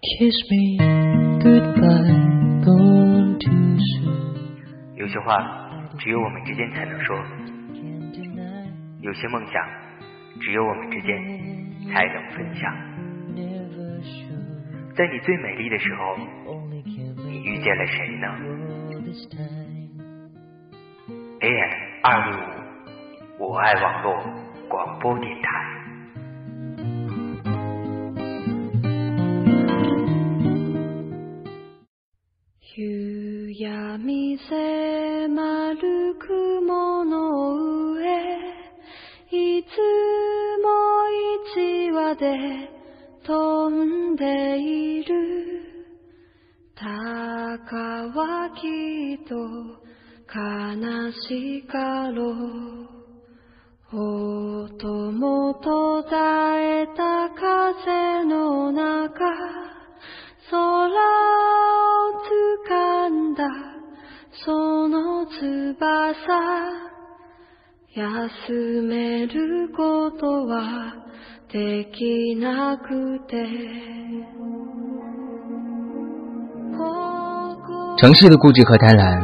Kiss me goodbye, don't you say, 有些话只有我们之间才能说，有些梦想只有我们之间才能分享。在你最美丽的时候，你遇见了谁呢？AM 二六五，我爱网络广播电台。闇迫る雲の上いつも一羽で飛んでいる。鷹はきっと悲しかろう。音も途絶えた風の中空その翼休めることはできなくて城市的固执和贪婪，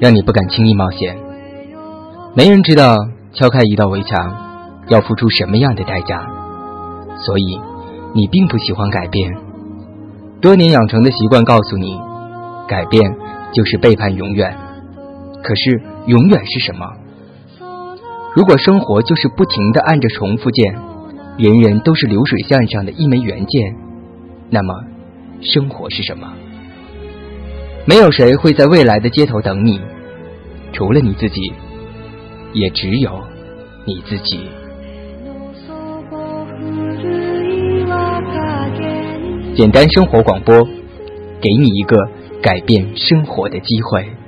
让你不敢轻易冒险。没人知道敲开一道围墙要付出什么样的代价，所以你并不喜欢改变。多年养成的习惯告诉你，改变 就是背叛永远。可是，永远是什么？如果生活就是不停的按着重复键，人人都是流水线上的一枚原件，那么，生活是什么？没有谁会在未来的街头等你，除了你自己，也只有你自己。简单生活广播，给你一个改变生活的机会。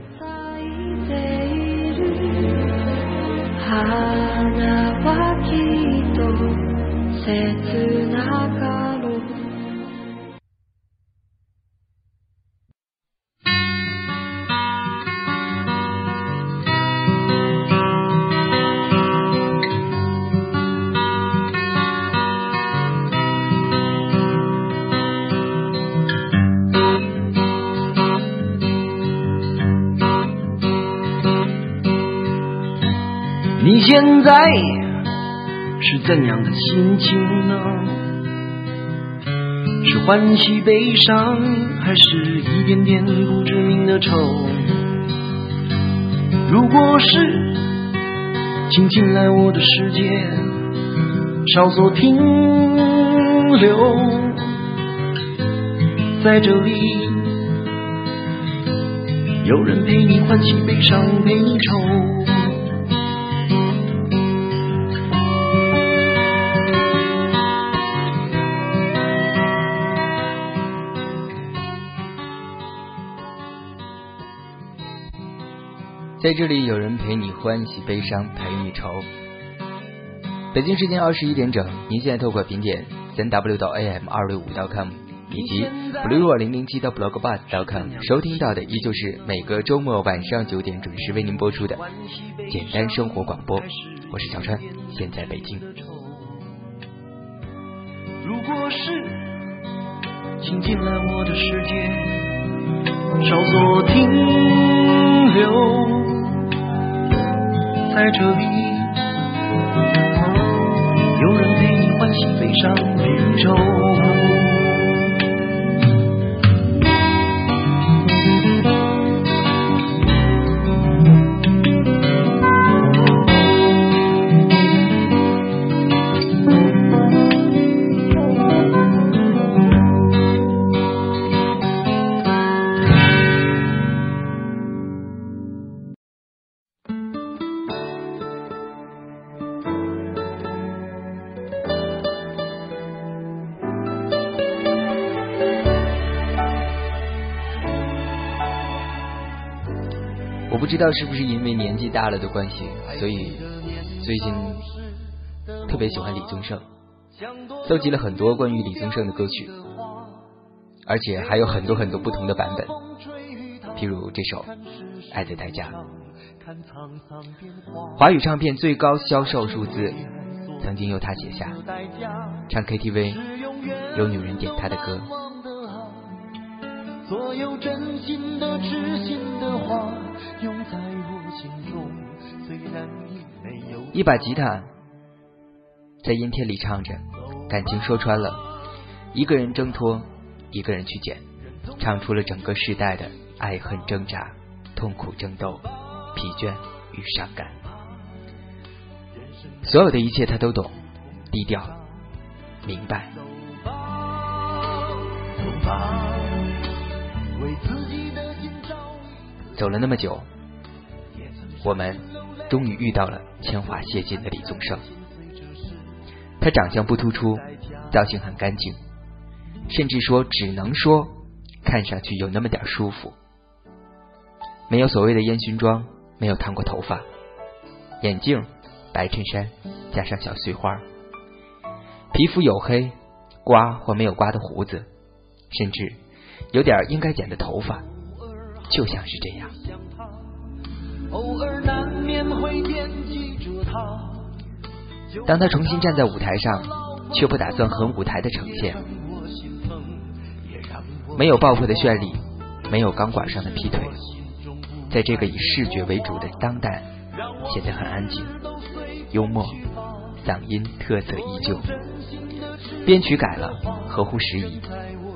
怎样的心情呢？是欢喜悲伤，还是一点点不知名的愁？如果是，请进来我的世界，稍作停留，在这里，有人陪你欢喜悲伤，陪你愁。在这里，有人陪你欢喜悲伤，陪你愁。北京时间二十一点整，您现在透过频点三 w 到 am 二六五 .com 以及 blue 零零七到 blogbus .com 收听到的，依旧是每个周末晚上九点准时为您播出的简单生活广播。我是小川，现在北京。如果是，请进来我的世界，稍作停留。在这里，有人陪你欢喜悲伤，陪你愁。不知道是不是因为年纪大了的关系，所以最近特别喜欢李宗盛，搜集了很多关于李宗盛的歌曲，而且还有很多很多不同的版本，譬如这首《爱的代价》，华语唱片最高销售数字曾经由他写下，唱 KTV 有女人点他的歌，所有真心的、痴心的话，永在我心中。虽然已没有一把吉他，在阴天里唱着，感情说穿了，一个人挣脱，一个人去捡，唱出了整个时代的爱恨挣扎、痛苦争斗、疲倦与伤感。所有的一切他都懂，低调，明白。走了那么久，我们终于遇到了铅华谢尽的李宗盛。他长相不突出，造型很干净，甚至说只能说看上去有那么点舒服。没有所谓的烟熏妆，没有烫过头发，眼镜、白衬衫加上小碎花，皮肤黝黑，刮或没有刮的胡子，甚至有点应该剪的头发。就像是这样。当他重新站在舞台上，却不打算和舞台的呈现，没有爆破的绚丽，没有钢管上的劈腿，在这个以视觉为主的当代，显得很安静，幽默，嗓音特色依旧，编曲改了，合乎时宜，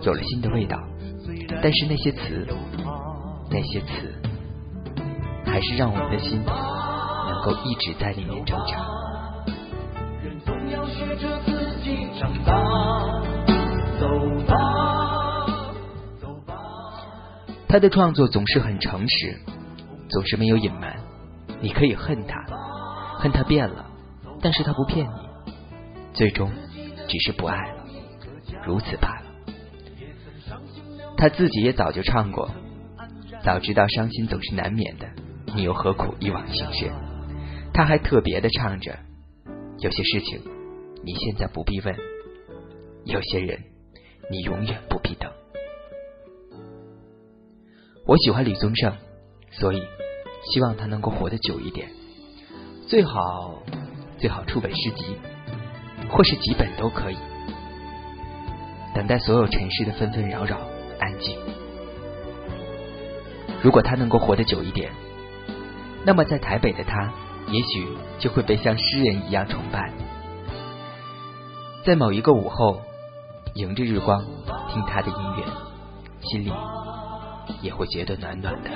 有了新的味道，但是那些词。那些词，还是让我们的心能够一直在里面挣扎。他的创作总是很诚实，总是没有隐瞒。你可以恨他，恨他变了，但是他不骗你，最终只是不爱了，如此罢了。他自己也早就唱过。早知道伤心总是难免的，你又何苦一往情深？他还特别的唱着：有些事情你现在不必问，有些人你永远不必等。我喜欢李宗盛，所以希望他能够活得久一点，最好最好出本诗集，或是几本都可以，等待所有尘世的纷纷扰扰安静。如果他能够活得久一点，那么在台北的他，也许就会被像诗人一样崇拜。在某一个午后，迎着日光听他的音乐，心里也会觉得暖暖的。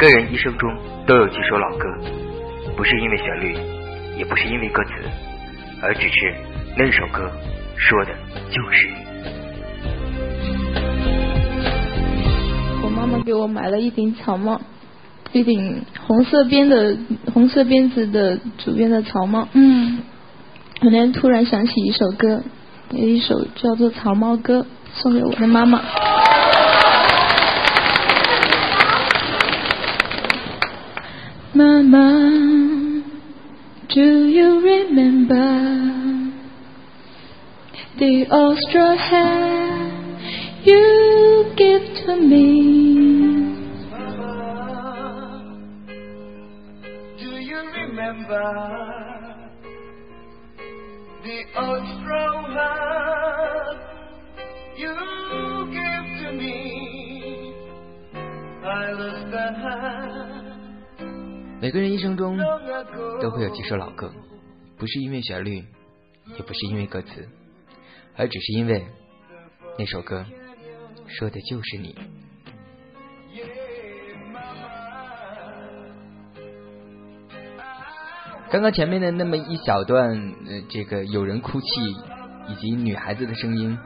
个人一生中都有几首老歌，不是因为旋律，也不是因为歌词，而只是那首歌说的就是你。我妈妈给我买了一顶草帽，一顶红色边的红色边子的主编的草帽。嗯，我那天突然想起一首歌，有一首叫做《草帽歌》，送给我的妈妈。Mama, do you remember the straw hat you gave to me? Mama, do you remember the old 每个人一生中都会有几首老歌，不是因为旋律，也不是因为歌词，而只是因为那首歌说的就是你。刚刚前面的那么一小段，呃，这个有人哭泣以及女孩子的声音，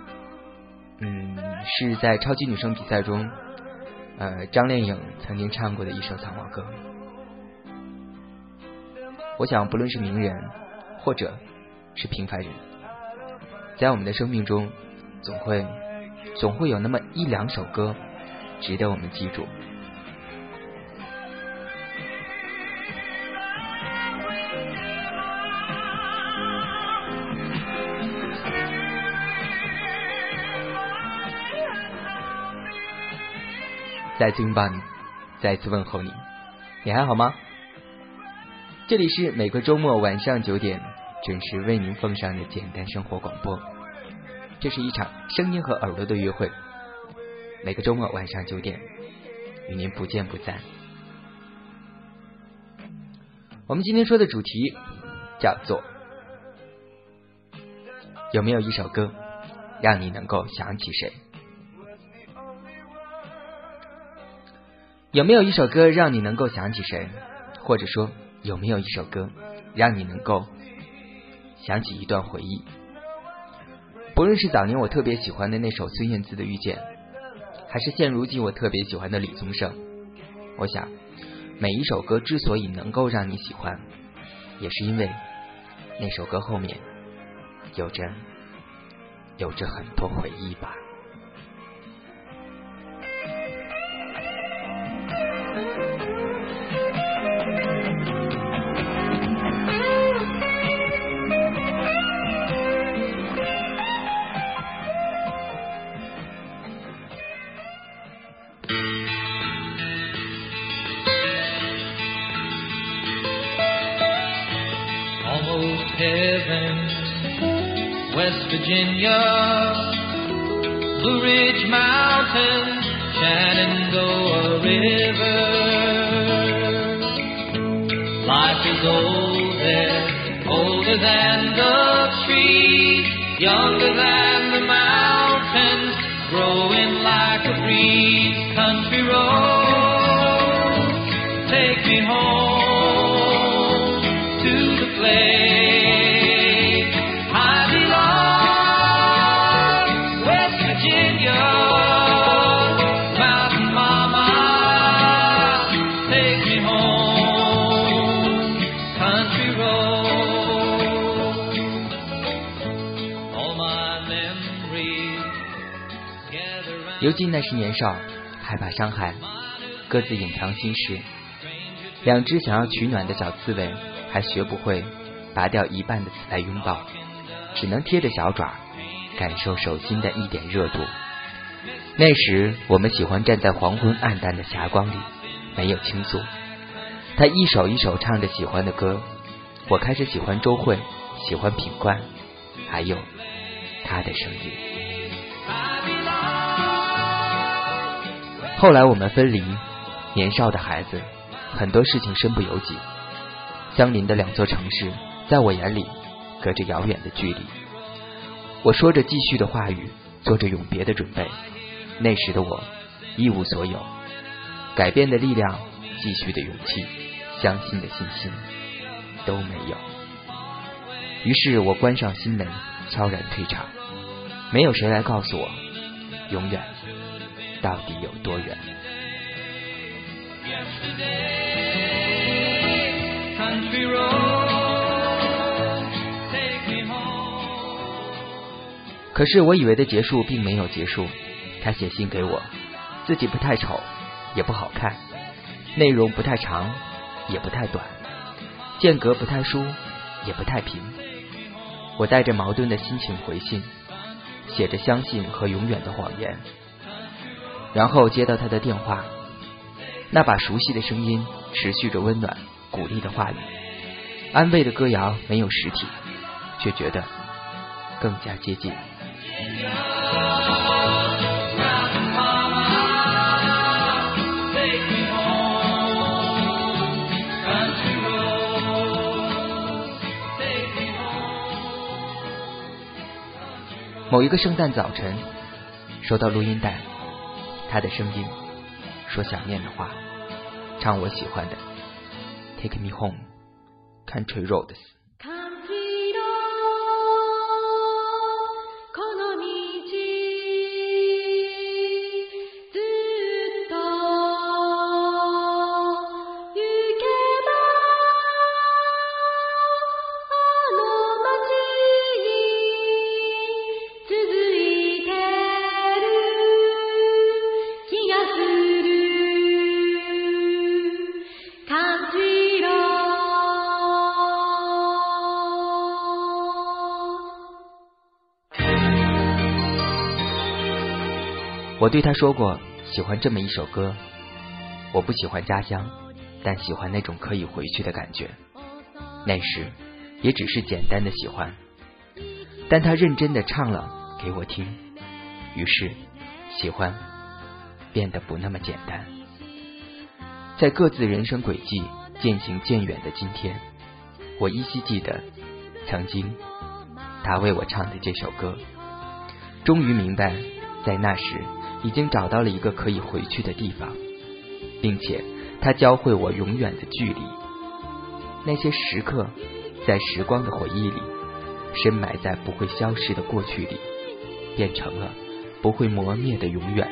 嗯，是在超级女声比赛中，呃，张靓颖曾经唱过的一首藏獒歌。我想，不论是名人，或者是平凡人，在我们的生命中，总会总会有那么一两首歌，值得我们记住。再次拥抱你，再次问候你，你还好吗？这里是每个周末晚上九点准时为您奉上的简单生活广播，这是一场声音和耳朵的约会。每个周末晚上九点与您不见不散。我们今天说的主题叫做有没有一首歌让你能够想起谁？有没有一首歌让你能够想起谁？或者说，有没有一首歌让你能够想起一段回忆？不论是早年我特别喜欢的那首孙燕姿的《遇见》，还是现如今我特别喜欢的李宗盛，我想，每一首歌之所以能够让你喜欢，也是因为那首歌后面有着有着很多回忆吧。Virginia, Blue Ridge Mountains, Shenandoah River. Life is old there, older than the trees, younger than the mountains, growing like a breeze. Country roads, take me home to the place. 尤记那时年少，害怕伤害，各自隐藏心事。两只想要取暖的小刺猬，还学不会拔掉一半的刺来拥抱，只能贴着小爪，感受手心的一点热度。那时我们喜欢站在黄昏暗淡的霞光里，没有倾诉。他一首一首唱着喜欢的歌，我开始喜欢周慧，喜欢品冠，还有他的声音。后来我们分离，年少的孩子，很多事情身不由己。相邻的两座城市，在我眼里隔着遥远的距离。我说着继续的话语，做着永别的准备。那时的我一无所有，改变的力量，继续的勇气，相信的信心都没有。于是我关上心门，悄然退场。没有谁来告诉我，永远到底有多远。可是我以为的结束并没有结束。他写信给我，自己不太丑，也不好看，内容不太长，也不太短，间隔不太疏，也不太平。我带着矛盾的心情回信，写着相信和永远的谎言。然后接到他的电话，那把熟悉的声音持续着温暖、鼓励的话语，安慰的歌谣没有实体，却觉得更加接近。某一个圣诞早晨，收到录音带，他的声音说想念的话，唱我喜欢的《Take Me Home》，Country Roads》。我对他说过，喜欢这么一首歌。我不喜欢家乡，但喜欢那种可以回去的感觉。那时也只是简单的喜欢，但他认真的唱了给我听，于是喜欢变得不那么简单。在各自人生轨迹渐行渐远的今天，我依稀记得曾经他为我唱的这首歌，终于明白在那时。已经找到了一个可以回去的地方，并且他教会我永远的距离。那些时刻，在时光的回忆里，深埋在不会消失的过去里，变成了不会磨灭的永远。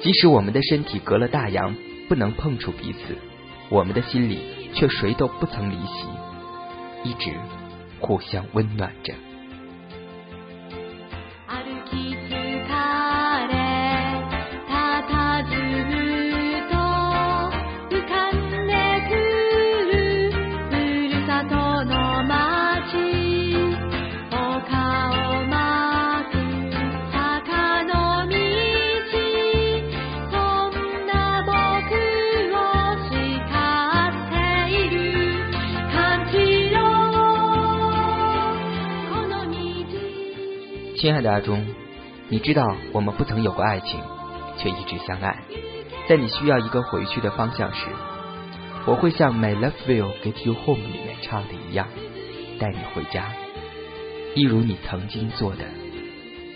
即使我们的身体隔了大洋，不能碰触彼此，我们的心里却谁都不曾离席，一直互相温暖着。亲爱的阿忠，你知道我们不曾有过爱情，却一直相爱。在你需要一个回去的方向时，我会像《My Love Will Get You Home》里面唱的一样，带你回家，一如你曾经做的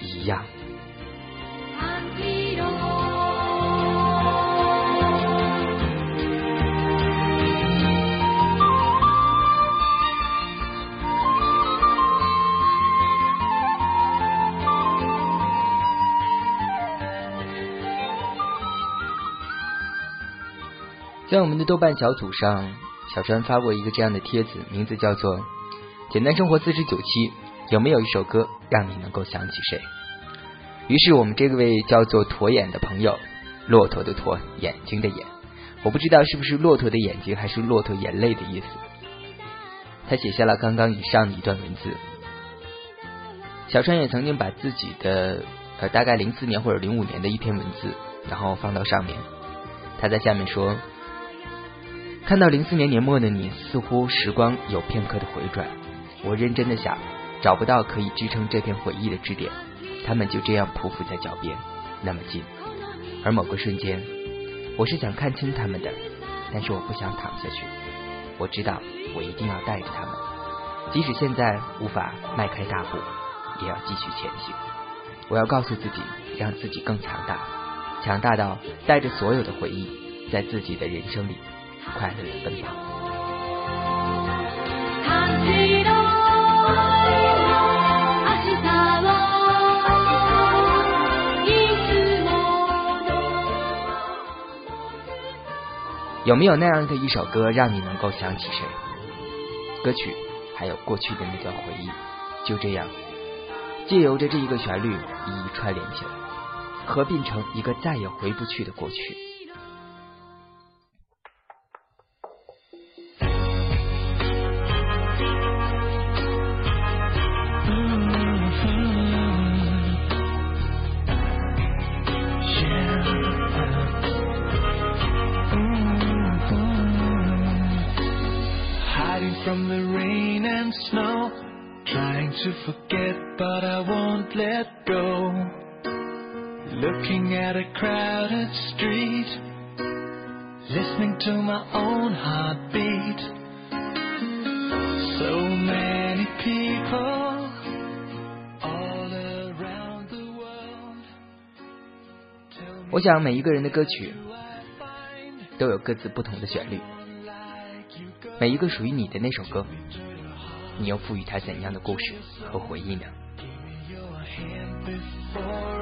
一样。在我们的豆瓣小组上，小川发过一个这样的帖子，名字叫做《简单生活四十九期》，有没有一首歌让你能够想起谁？于是我们这位叫做驼眼的朋友，骆驼的驼，眼睛的眼，我不知道是不是骆驼的眼睛，还是骆驼眼泪的意思。他写下了刚刚以上的一段文字。小川也曾经把自己的呃大概零四年或者零五年的一篇文字，然后放到上面。他在下面说。看到零四年年末的你，似乎时光有片刻的回转。我认真的想，找不到可以支撑这片回忆的支点，他们就这样匍匐在脚边，那么近。而某个瞬间，我是想看清他们的，但是我不想躺下去。我知道，我一定要带着他们，即使现在无法迈开大步，也要继续前行。我要告诉自己，让自己更强大，强大到带着所有的回忆，在自己的人生里。快乐的奔跑。有没有那样的一首歌，让你能够想起谁？歌曲还有过去的那段回忆，就这样借由着这一个旋律，一一串联起来，合并成一个再也回不去的过去。To forget but i won't let go. Looking at a crowded street listening to my own heart beat so many people all around the world 我想每一个人的歌曲都有各自不同的旋律。每一个属于你的那首歌。你又赋予它怎样的故事和回忆呢？before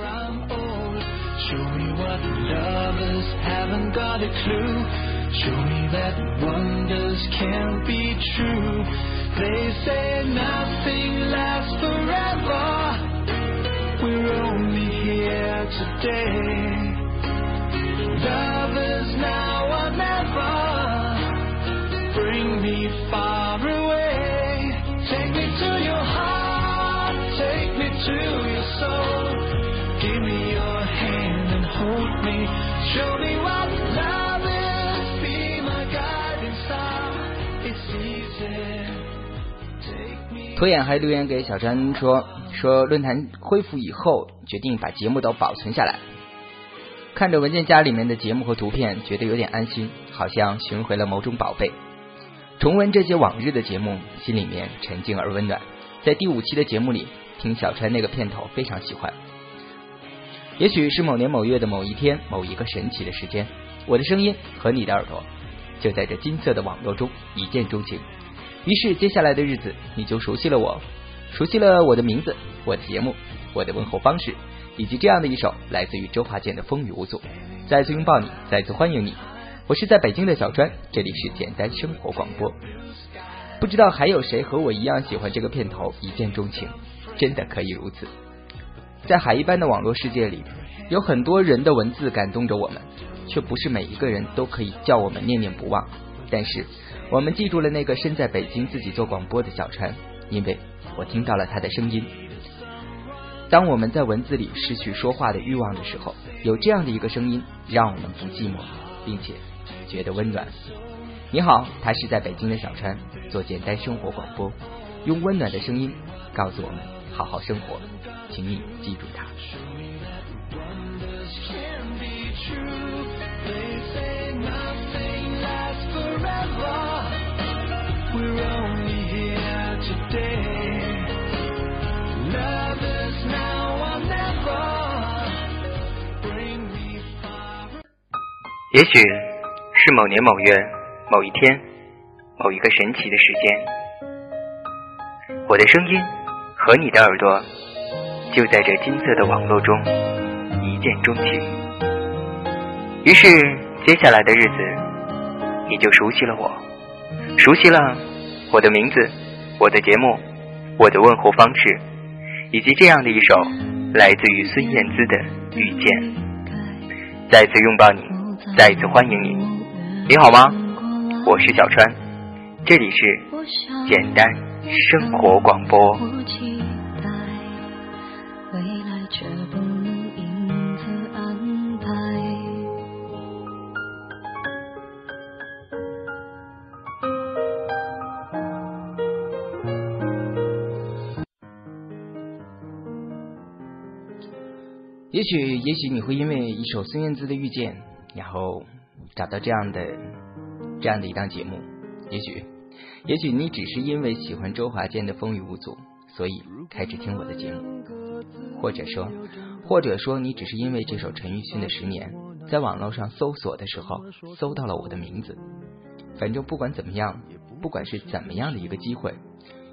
Take me. 拖眼还留言给小川说，说论坛恢复以后，决定把节目都保存下来。看着文件夹里面的节目和图片，觉得有点安心，好像寻回了某种宝贝。重温这些往日的节目，心里面沉静而温暖。在第五期的节目里，听小川那个片头，非常喜欢。也许是某年某月的某一天，某一个神奇的时间，我的声音和你的耳朵，就在这金色的网络中一见钟情。于是接下来的日子，你就熟悉了我，熟悉了我的名字、我的节目、我的问候方式，以及这样的一首来自于周华健的《风雨无阻》。再次拥抱你，再次欢迎你。我是在北京的小川，这里是简单生活广播。不知道还有谁和我一样喜欢这个片头，一见钟情，真的可以如此。在海一般的网络世界里，有很多人的文字感动着我们，却不是每一个人都可以叫我们念念不忘。但是，我们记住了那个身在北京自己做广播的小川，因为我听到了他的声音。当我们在文字里失去说话的欲望的时候，有这样的一个声音，让我们不寂寞，并且觉得温暖。你好，他是在北京的小川，做简单生活广播，用温暖的声音告诉我们好好生活，请你记住他。也许是某年某月某一天某一个神奇的时间，我的声音和你的耳朵就在这金色的网络中一见钟情。于是接下来的日子，你就熟悉了我，熟悉了我的名字、我的节目、我的问候方式，以及这样的一首来自于孙燕姿的《遇见》。再次拥抱你，再一次欢迎你。你好吗？我是小川，这里是简单生活广播。也许，也许你会因为一首孙燕姿的《遇见》，然后找到这样的这样的一档节目。也许，也许你只是因为喜欢周华健的《风雨无阻》，所以开始听我的节目。或者说，或者说你只是因为这首陈奕迅的《十年》，在网络上搜索的时候搜到了我的名字。反正不管怎么样，不管是怎么样的一个机会，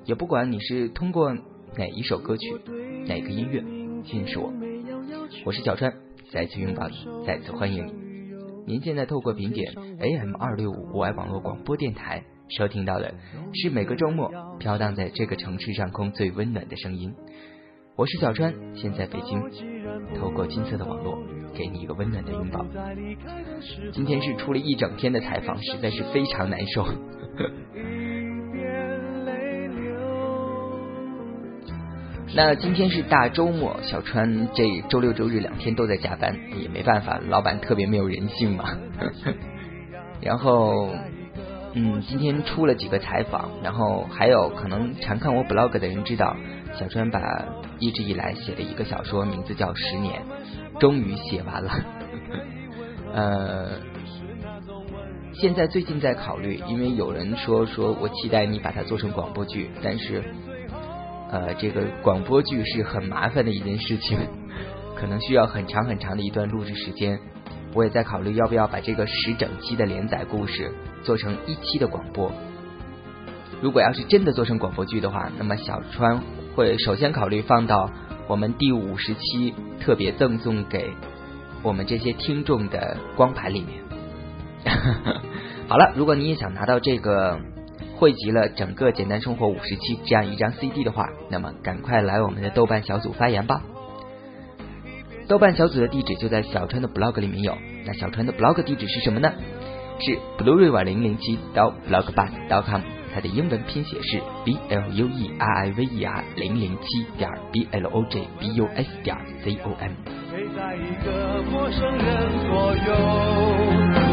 也不管你是通过哪一首歌曲、哪个音乐认识我。我是小川，再次拥抱你，再次欢迎你。您现在透过评点 AM 二六五户外网络广播电台收听到的是每个周末飘荡在这个城市上空最温暖的声音。我是小川，现在北京，透过金色的网络给你一个温暖的拥抱。今天是出了一整天的采访，实在是非常难受。那今天是大周末，小川这周六周日两天都在加班，也没办法，老板特别没有人性嘛。然后，嗯，今天出了几个采访，然后还有可能常看我 blog 的人知道，小川把一直以来写的一个小说名字叫《十年》，终于写完了。呃，现在最近在考虑，因为有人说说我期待你把它做成广播剧，但是。呃，这个广播剧是很麻烦的一件事情，可能需要很长很长的一段录制时间。我也在考虑要不要把这个十整期的连载故事做成一期的广播，如果要是真的做成广播剧的话，那么小川会首先考虑放到我们第五十期特别赠送给我们这些听众的光盘里面。好了，如果你也想拿到这个汇集了整个简单生活五十期这样一张 CD 的话，那么赶快来我们的豆瓣小组发言吧。豆瓣小组的地址就在小川的 blog 里面有。那小川的 blog 地址是什么呢？是 blueriver 零零七到 blogbus.com，它的英文拼写是 b l u e r i v e r 零零七点 b l o j b u s 点 c o m。谁在一个陌生人左右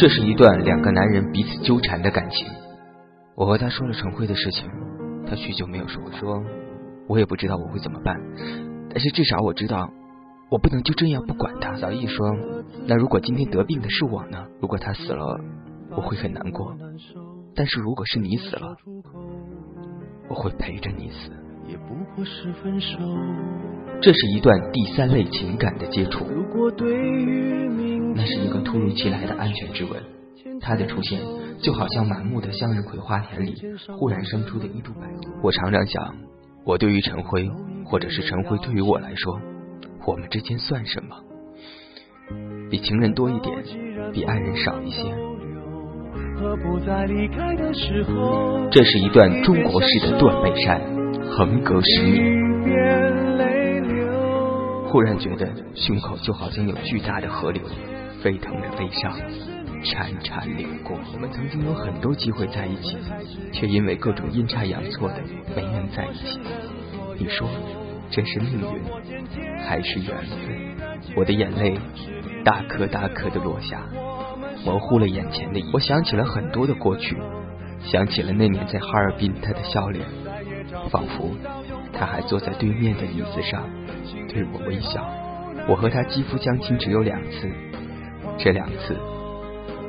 这是一段两个男人彼此纠缠的感情。我和他说了陈辉的事情，他许久没有说。我说，我也不知道我会怎么办，但是至少我知道，我不能就这样不管他。小易说，那如果今天得病的是我呢？如果他死了，我会很难过。但是如果是你死了，我会陪着你死。也不过是分手。这是一段第三类情感的接触。如果对于明那是一个突如其来的安全之吻，他的出现就好像满目的向日葵花田里忽然生出的一株百合。我常常想，我对于陈辉，或者是陈辉对于我来说，我们之间算什么？比情人多一点，比爱人少一些。这是一段中国式的断背山，横隔十米。忽然觉得胸口就好像有巨大的河流，沸腾的悲伤，潺潺流过。我们曾经有很多机会在一起，却因为各种阴差阳错的没能在一起。你说这是命运，还是缘分？我的眼泪大颗大颗的落下，模糊了眼前的。我想起了很多的过去，想起了那年在哈尔滨他的笑脸，仿佛他还坐在对面的椅子上对我微笑。我和他肌肤相亲只有两次，这两次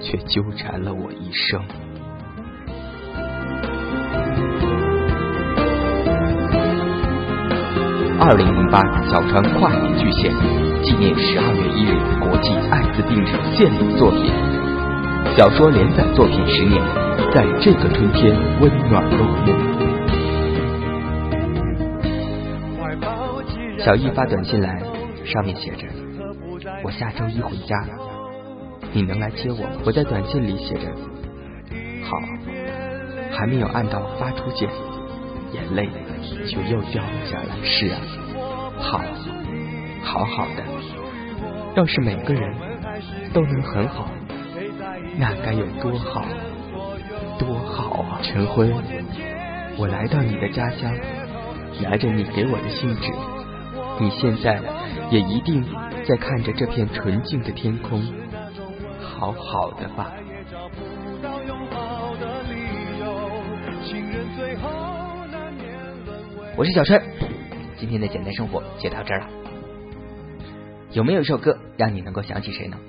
却纠缠了我一生。二零零八小川跨年巨献，纪念十二月一日国际艾滋病日献礼作品。小说连载作品十年，在这个春天温暖落幕。小易发短信来，上面写着：“我下周一回家，你能来接我吗？”我在短信里写着：“好。”还没有按到发出键，眼泪就又掉了下来。是啊，好，好好的。要是每个人都能很好，那该有多好，多好啊！陈辉，我来到你的家乡，拿着你给我的信纸，你现在也一定在看着这片纯净的天空，好好的吧。我是小川，今天的简单生活就到这儿了。有没有一首歌让你能够想起谁呢？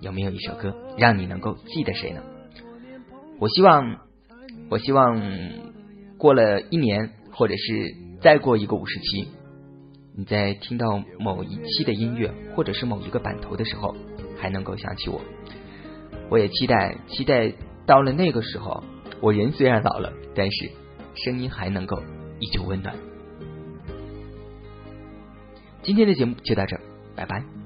有没有一首歌让你能够记得谁呢？我希望，我希望过了一年，或者是再过一个五十期，你在听到某一期的音乐，或者是某一个版头的时候，还能够想起我。我也期待，期待到了那个时候，我人虽然老了，但是声音还能够依旧温暖。今天的节目就到这，拜拜。